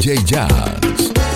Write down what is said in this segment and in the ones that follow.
DJ Jazz.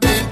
Bang.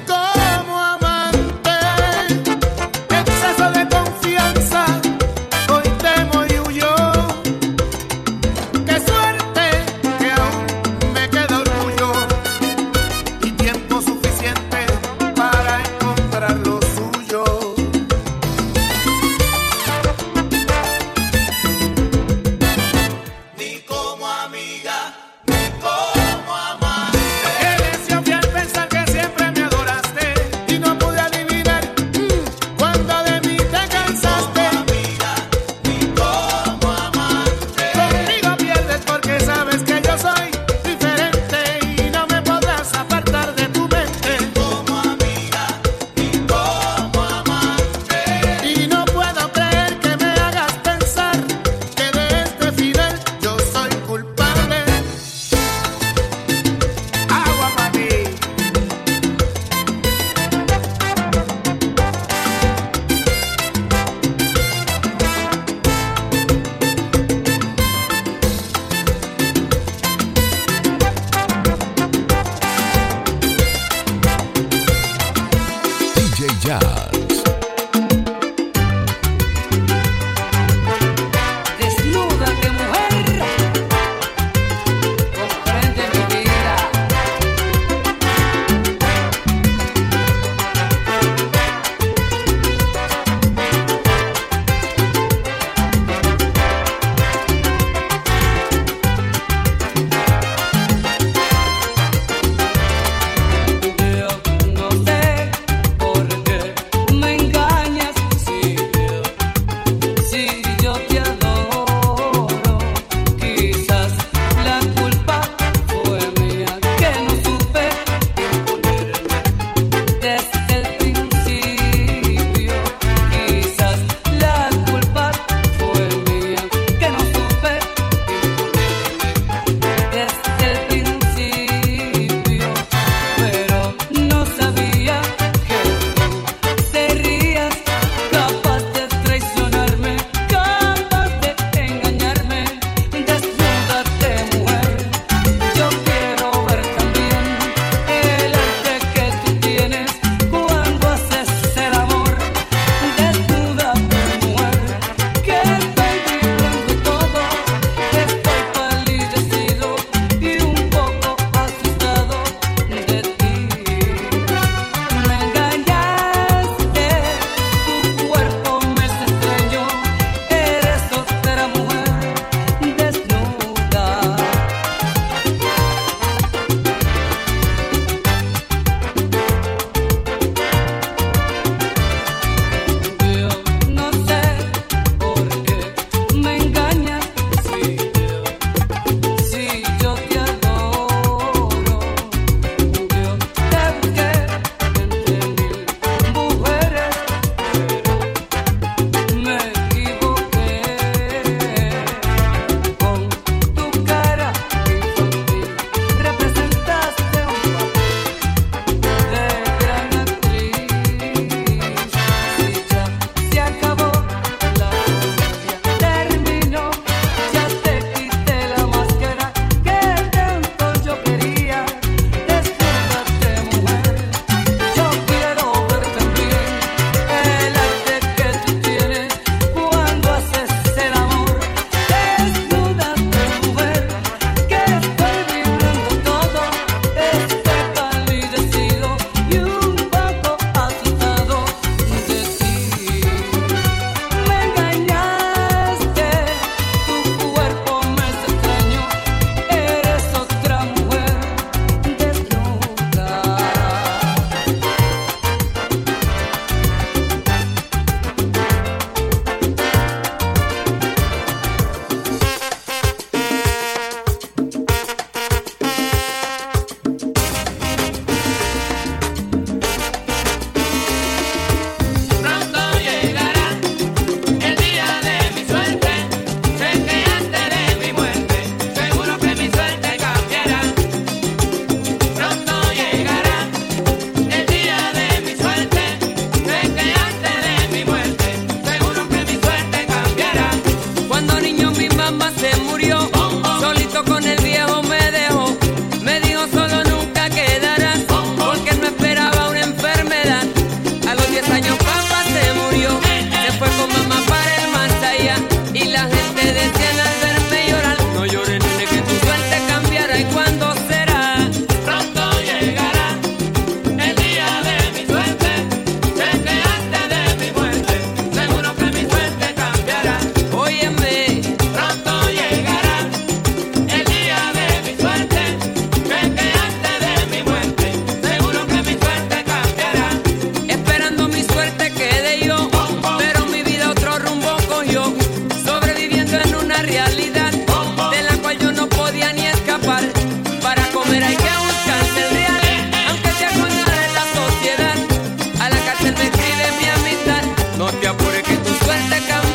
suerte, cabrón.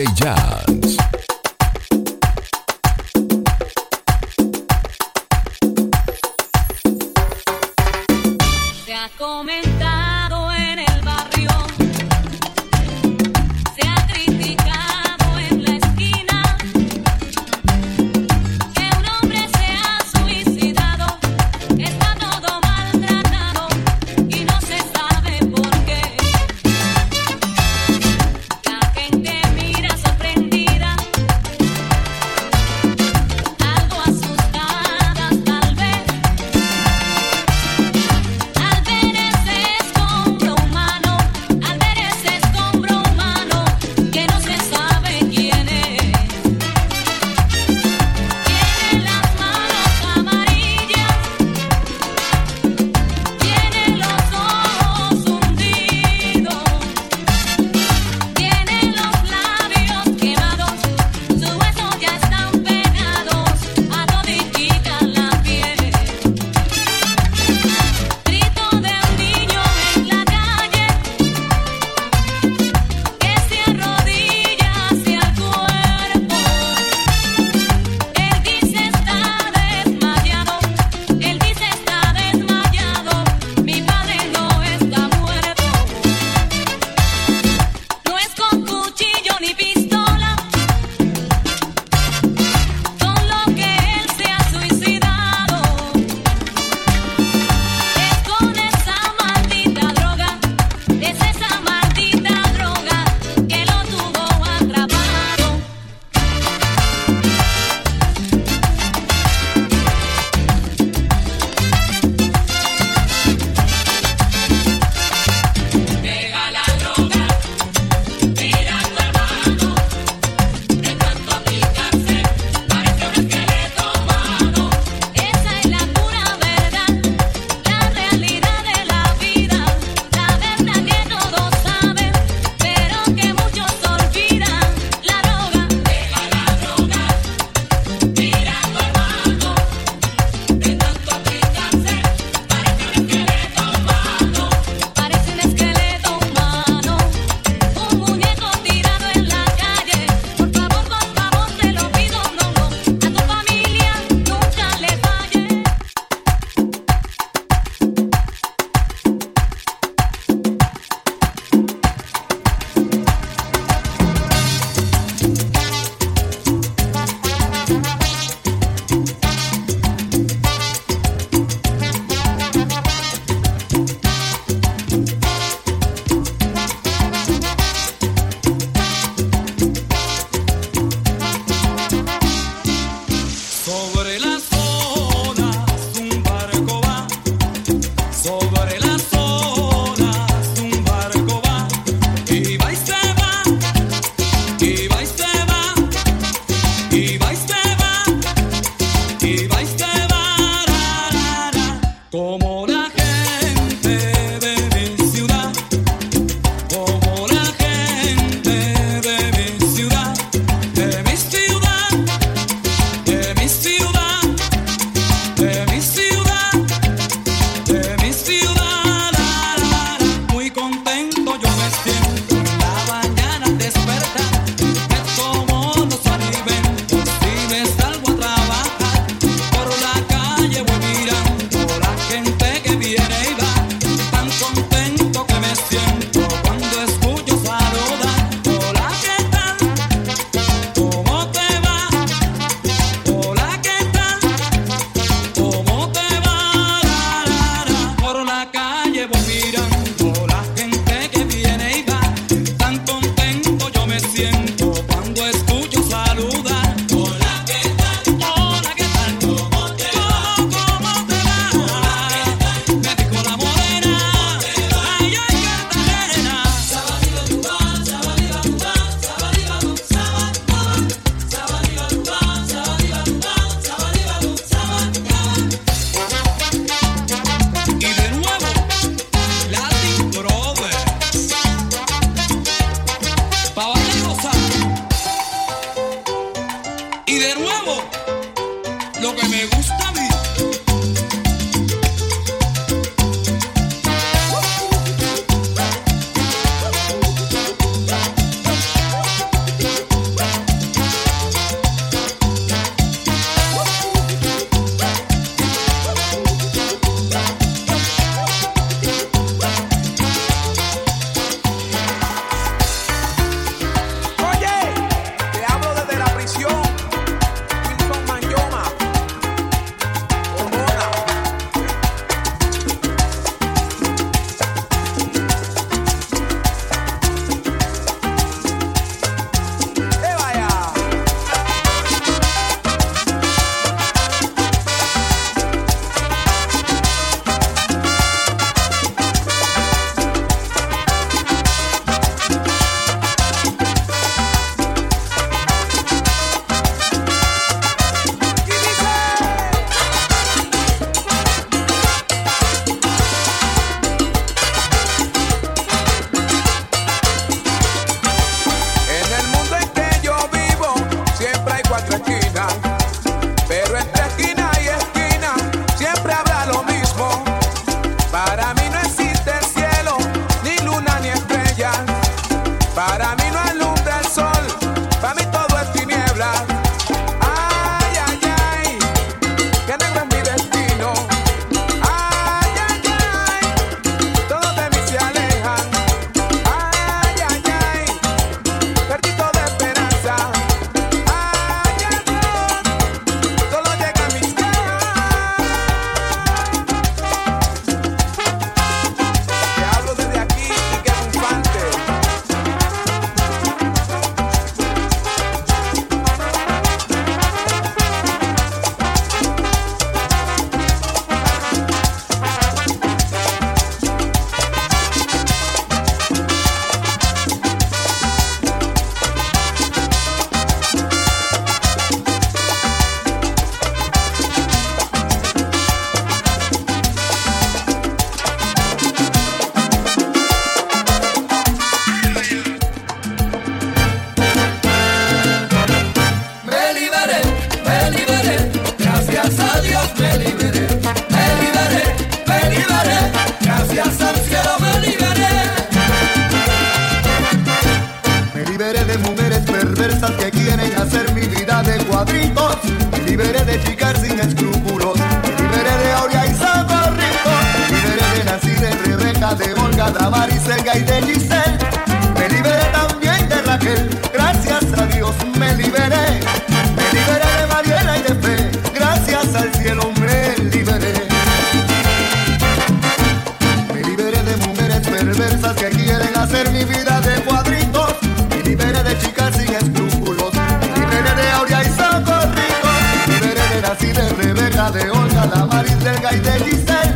DJ Ada Mariselga y de Giselle. Me liberé también de Raquel, gracias a Dios me liberé. Me liberé de Mariela y de Fe, gracias al cielo me liberé. Me liberé de mujeres perversas que quieren hacer mi vida de cuadritos. Me liberé de chicas sin escrúpulos. Me liberé de Aurea y Socorritos. Me liberé de Nací, de Rebeca, de Olga, de Mariselga y de Giselle.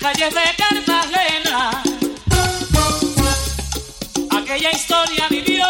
calles de Cartagena, aquella historia vivió.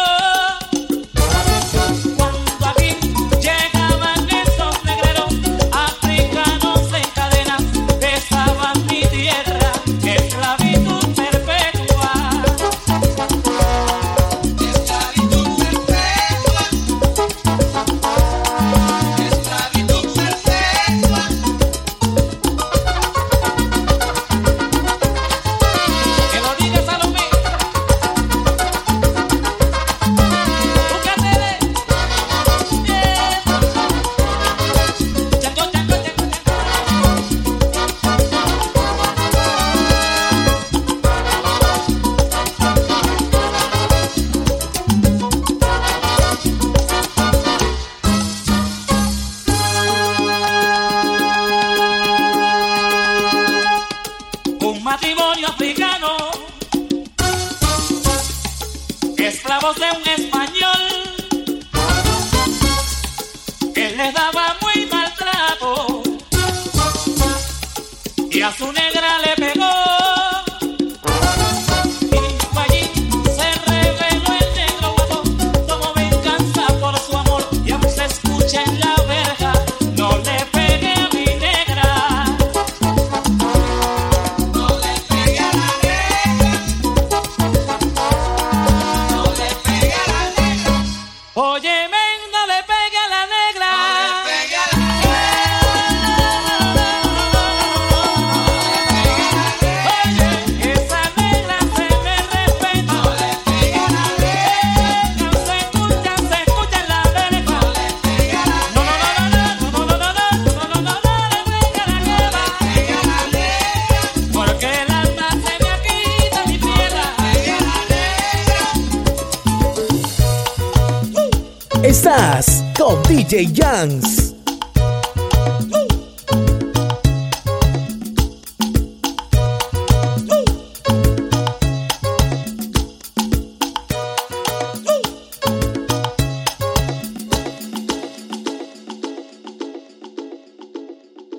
Dios de un DJ Jans.